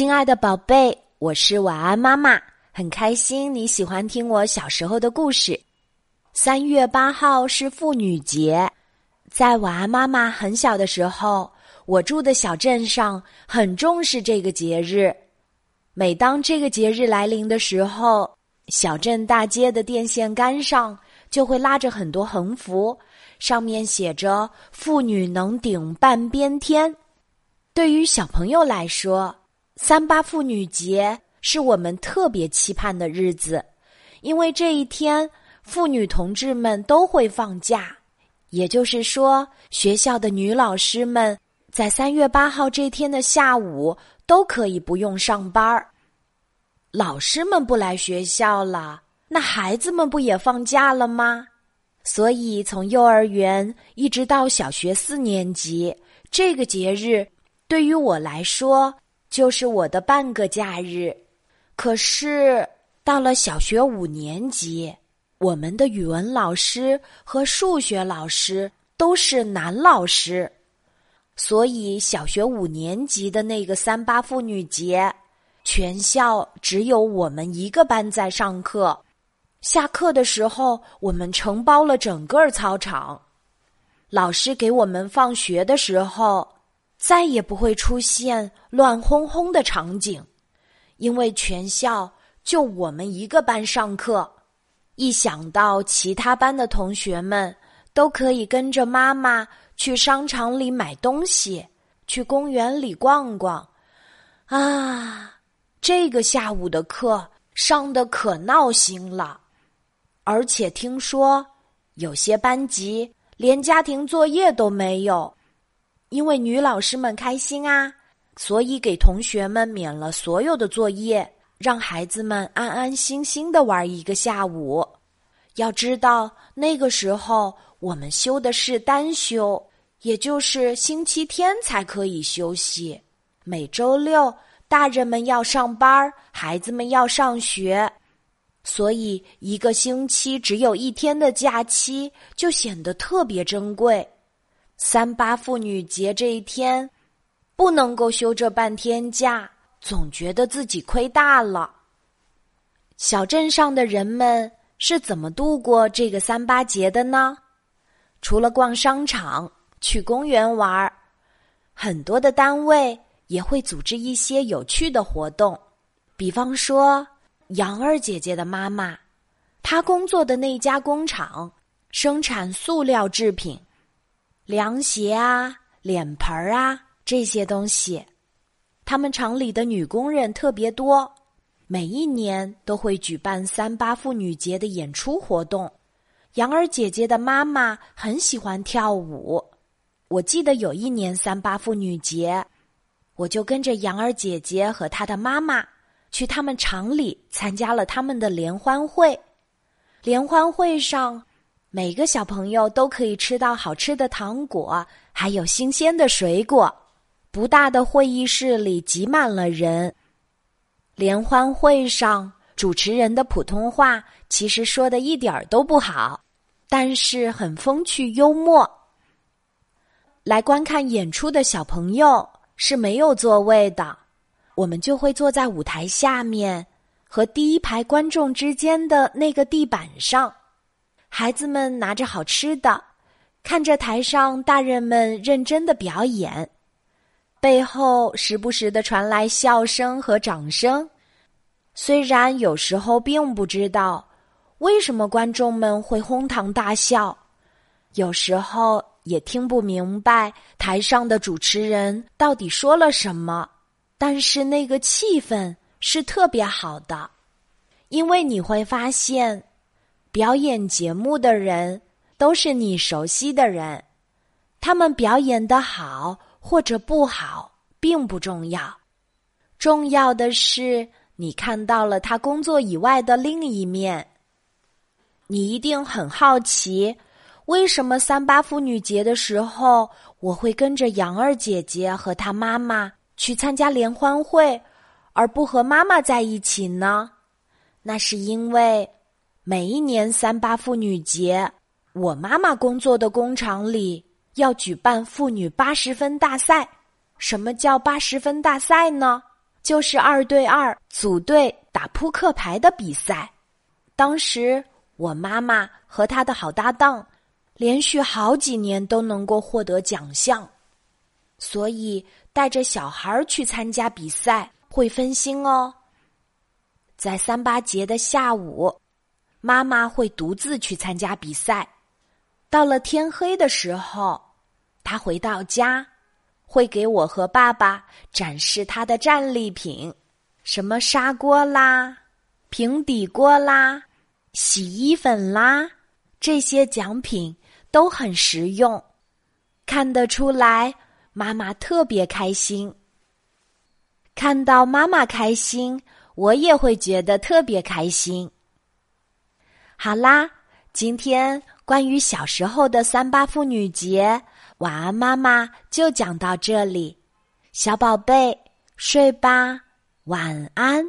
亲爱的宝贝，我是晚安妈妈，很开心你喜欢听我小时候的故事。三月八号是妇女节，在晚安妈妈很小的时候，我住的小镇上很重视这个节日。每当这个节日来临的时候，小镇大街的电线杆上就会拉着很多横幅，上面写着“妇女能顶半边天”。对于小朋友来说，三八妇女节是我们特别期盼的日子，因为这一天妇女同志们都会放假，也就是说，学校的女老师们在三月八号这天的下午都可以不用上班儿。老师们不来学校了，那孩子们不也放假了吗？所以从幼儿园一直到小学四年级，这个节日对于我来说。就是我的半个假日，可是到了小学五年级，我们的语文老师和数学老师都是男老师，所以小学五年级的那个三八妇女节，全校只有我们一个班在上课。下课的时候，我们承包了整个操场。老师给我们放学的时候。再也不会出现乱哄哄的场景，因为全校就我们一个班上课。一想到其他班的同学们都可以跟着妈妈去商场里买东西，去公园里逛逛，啊，这个下午的课上的可闹心了。而且听说有些班级连家庭作业都没有。因为女老师们开心啊，所以给同学们免了所有的作业，让孩子们安安心心的玩一个下午。要知道，那个时候我们休的是单休，也就是星期天才可以休息。每周六，大人们要上班，孩子们要上学，所以一个星期只有一天的假期就显得特别珍贵。三八妇女节这一天，不能够休这半天假，总觉得自己亏大了。小镇上的人们是怎么度过这个三八节的呢？除了逛商场、去公园玩，很多的单位也会组织一些有趣的活动。比方说，杨儿姐姐的妈妈，她工作的那家工厂生产塑料制品。凉鞋啊，脸盆儿啊，这些东西，他们厂里的女工人特别多，每一年都会举办三八妇女节的演出活动。杨儿姐姐的妈妈很喜欢跳舞，我记得有一年三八妇女节，我就跟着杨儿姐姐和她的妈妈去他们厂里参加了他们的联欢会。联欢会上。每个小朋友都可以吃到好吃的糖果，还有新鲜的水果。不大的会议室里挤满了人。联欢会上，主持人的普通话其实说的一点儿都不好，但是很风趣幽默。来观看演出的小朋友是没有座位的，我们就会坐在舞台下面和第一排观众之间的那个地板上。孩子们拿着好吃的，看着台上大人们认真的表演，背后时不时的传来笑声和掌声。虽然有时候并不知道为什么观众们会哄堂大笑，有时候也听不明白台上的主持人到底说了什么，但是那个气氛是特别好的，因为你会发现。表演节目的人都是你熟悉的人，他们表演的好或者不好并不重要，重要的是你看到了他工作以外的另一面。你一定很好奇，为什么三八妇女节的时候我会跟着杨儿姐姐和她妈妈去参加联欢会，而不和妈妈在一起呢？那是因为。每一年三八妇女节，我妈妈工作的工厂里要举办妇女八十分大赛。什么叫八十分大赛呢？就是二对二组队打扑克牌的比赛。当时我妈妈和她的好搭档，连续好几年都能够获得奖项，所以带着小孩去参加比赛会分心哦。在三八节的下午，妈妈会独自去参加比赛。到了天黑的时候，她回到家，会给我和爸爸展示她的战利品，什么砂锅啦、平底锅啦、洗衣粉啦，这些奖品都很实用，看得出来妈妈特别开心。看到妈妈开心。我也会觉得特别开心。好啦，今天关于小时候的三八妇女节，晚安妈妈就讲到这里，小宝贝睡吧，晚安。